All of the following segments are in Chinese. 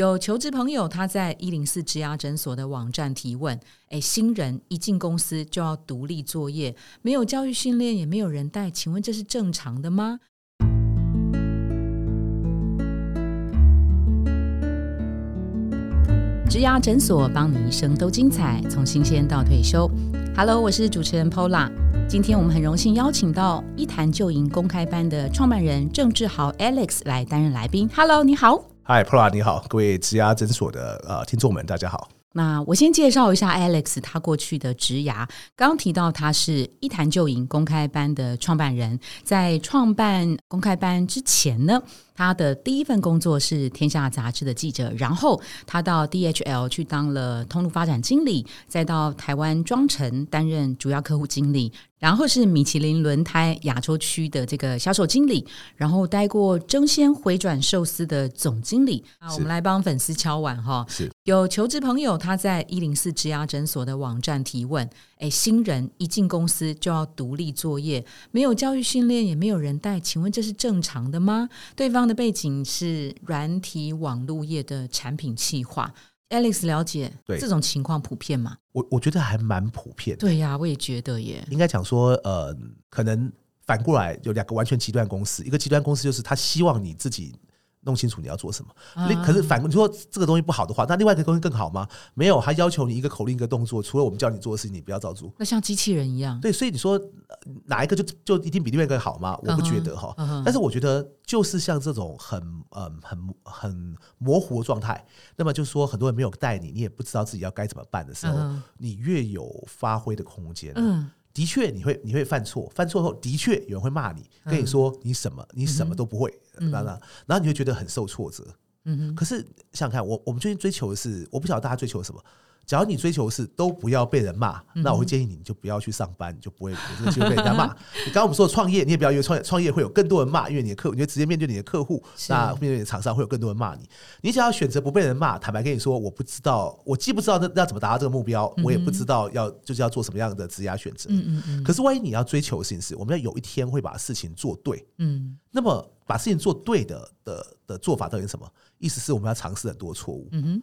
有求职朋友他在一零四职涯诊所的网站提问：，哎，新人一进公司就要独立作业，没有教育训练，也没有人带，请问这是正常的吗？职涯诊所帮你一生都精彩，从新鲜到退休。Hello，我是主持人 Pola，今天我们很荣幸邀请到一谈就赢公开班的创办人郑志豪 Alex 来担任来宾。Hello，你好。嗨，Pola，你好，各位植牙诊所的呃听众们，大家好。那我先介绍一下 Alex，他过去的职涯。刚刚提到他是一谈就赢公开班的创办人，在创办公开班之前呢，他的第一份工作是天下杂志的记者，然后他到 DHL 去当了通路发展经理，再到台湾庄臣担任主要客户经理。然后是米其林轮胎亚洲区的这个销售经理，然后待过争先回转寿司的总经理。啊，我们来帮粉丝敲碗哈。是有求职朋友他在一零四职涯诊所的网站提问：，哎，新人一进公司就要独立作业，没有教育训练，也没有人带，请问这是正常的吗？对方的背景是软体网络业的产品企划。Alex 了解，对这种情况普遍吗？我我觉得还蛮普遍。对呀，我也觉得耶。应该讲说，呃，可能反过来有两个完全极端公司，一个极端公司就是他希望你自己。弄清楚你要做什么，可是反过你说这个东西不好的话，那另外一个东西更好吗？没有，他要求你一个口令一个动作，除了我们叫你做的事情，你不要照做。那像机器人一样。对，所以你说哪一个就就一定比另外一个好吗？我不觉得哈。但是我觉得就是像这种很嗯很很模糊的状态，那么就是说很多人没有带你，你也不知道自己要该怎么办的时候，你越有发挥的空间。嗯。的确，你会你会犯错，犯错后的确有人会骂你，跟你说你什么你什么都不会，然后然后你会觉得很受挫折。嗯可是想想看，我我们最近追求的是，我不晓得大家追求什么。假如你追求是都不要被人骂，那我会建议你，你就不要去上班，你就不会有这个机会被人家骂。你刚刚我们说创业，你也不要因为创业创业会有更多人骂，因为你的客，你就直接面对你的客户，那面对你的厂商会有更多人骂你。你只要选择不被人骂，坦白跟你说，我不知道，我既不知道那要怎么达到这个目标，我也不知道要就是要做什么样的职业选择。嗯嗯嗯。可是万一你要追求的事情是，我们要有一天会把事情做对。嗯。那么把事情做对的的的做法到底是什么？意思是我们要尝试很多错误。嗯哼。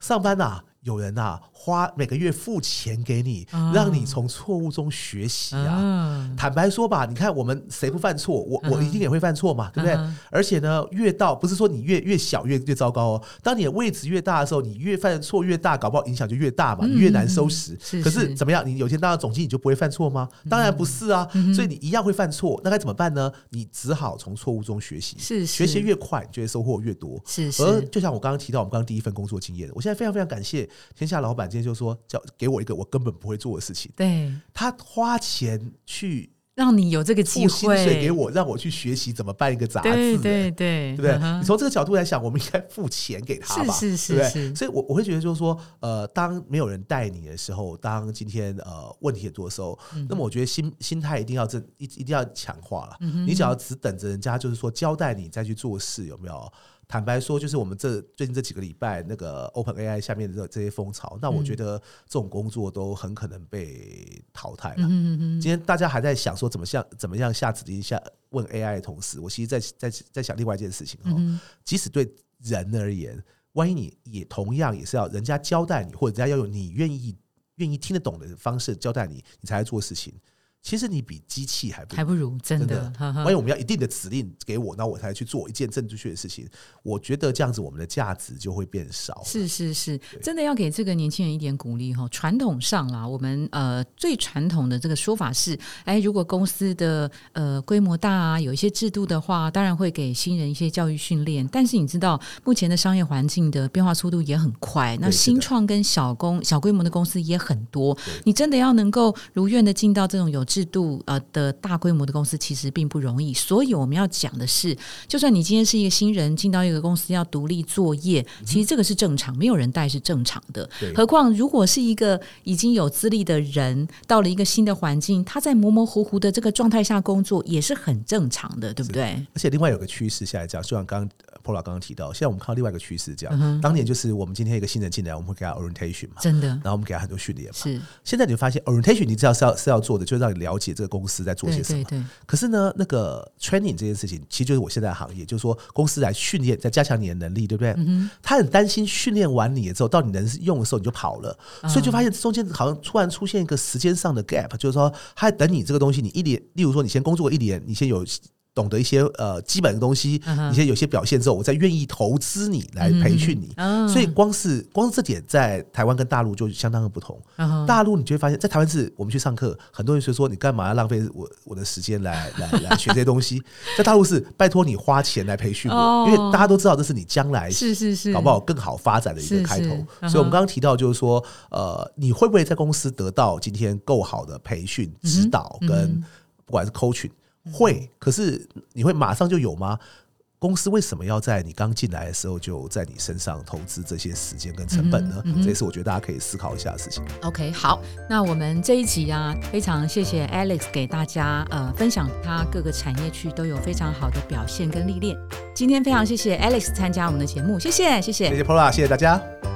上班呐。有人呐，花每个月付钱给你，让你从错误中学习啊。坦白说吧，你看我们谁不犯错？我我一定也会犯错嘛，对不对？而且呢，越到不是说你越越小越越糟糕哦。当你的位置越大的时候，你越犯的错越大，搞不好影响就越大嘛，越难收拾。可是怎么样？你有一天当了总经理就不会犯错吗？当然不是啊。所以你一样会犯错，那该怎么办呢？你只好从错误中学习。是学习越快，就会收获越多。是是。而就像我刚刚提到，我们刚刚第一份工作经验，我现在非常非常感谢。天下老板今天就说叫给我一个我根本不会做的事情，对他花钱去让你有这个机会薪水给我，让我去学习怎么办一个杂志，对对对，对不对？你从这个角度来想，我们应该付钱给他吧，是是是。所以，我我会觉得就是说，呃，当没有人带你的时候，当今天呃问题很多的时候，那么我觉得心心态一定要正一一定要强化了。你只要只等着人家就是说交代你再去做事，有没有？坦白说，就是我们这最近这几个礼拜那个 Open AI 下面的这些风潮，那我觉得这种工作都很可能被淘汰了。今天大家还在想说怎么像怎么样下指令下问 AI 的同时，我其实在在在想另外一件事情哦。即使对人而言，万一你也同样也是要人家交代你，或者人家要用你愿意愿意听得懂的方式交代你，你才来做事情。其实你比机器还不还不如真的，万一我们要一定的指令给我，那我才去做一件正确的事情。我觉得这样子我们的价值就会变少。是是是，真的要给这个年轻人一点鼓励哈。传统上啦，我们呃最传统的这个说法是，哎，如果公司的呃规模大啊，有一些制度的话，当然会给新人一些教育训练。但是你知道，目前的商业环境的变化速度也很快，那新创跟小公小规模的公司也很多。你真的要能够如愿的进到这种有制度呃的大规模的公司其实并不容易，所以我们要讲的是，就算你今天是一个新人进到一个公司要独立作业，其实这个是正常，没有人带是正常的。何况如果是一个已经有资历的人到了一个新的环境，他在模模糊糊的这个状态下工作也是很正常的，对不对？而且另外有个趋势下来讲，就像刚 Pola 刚刚提到，现在我们看到另外一个趋势，这样当年就是我们今天一个新人进来，我们会给他 orientation 嘛，真的，然后我们给他很多训练嘛。是现在你会发现 orientation 你知道是要是要做的，就让你了。解这个公司在做些什么。对对。可是呢，那个 training 这件事情，其实就是我现在的行业，就是说公司来训练，在加强你的能力，对不对？嗯他很担心训练完你之后，到你能用的时候你就跑了，所以就发现中间好像突然出现一个时间上的 gap，就是说他在等你这个东西，你一年，例如说你先工作一年，你先有。懂得一些呃基本的东西，一些有些表现之后，我再愿意投资你来培训你。所以光是光是这点，在台湾跟大陆就相当的不同。大陆你就会发现，在台湾是我们去上课，很多人就说你干嘛要浪费我我的时间来来来 学这些东西？在大陆是拜托你花钱来培训我，因为大家都知道这是你将来是是是搞不好更好发展的一个开头。所以我们刚刚提到就是说，呃，你会不会在公司得到今天够好的培训指导跟不管是 coaching？会，可是你会马上就有吗？公司为什么要在你刚进来的时候就在你身上投资这些时间跟成本呢？这也是我觉得大家可以思考一下的事情。OK，好，那我们这一集啊，非常谢谢 Alex 给大家呃分享他各个产业区都有非常好的表现跟历练。今天非常谢谢 Alex 参加我们的节目，谢谢谢谢谢谢 Pola，谢谢大家。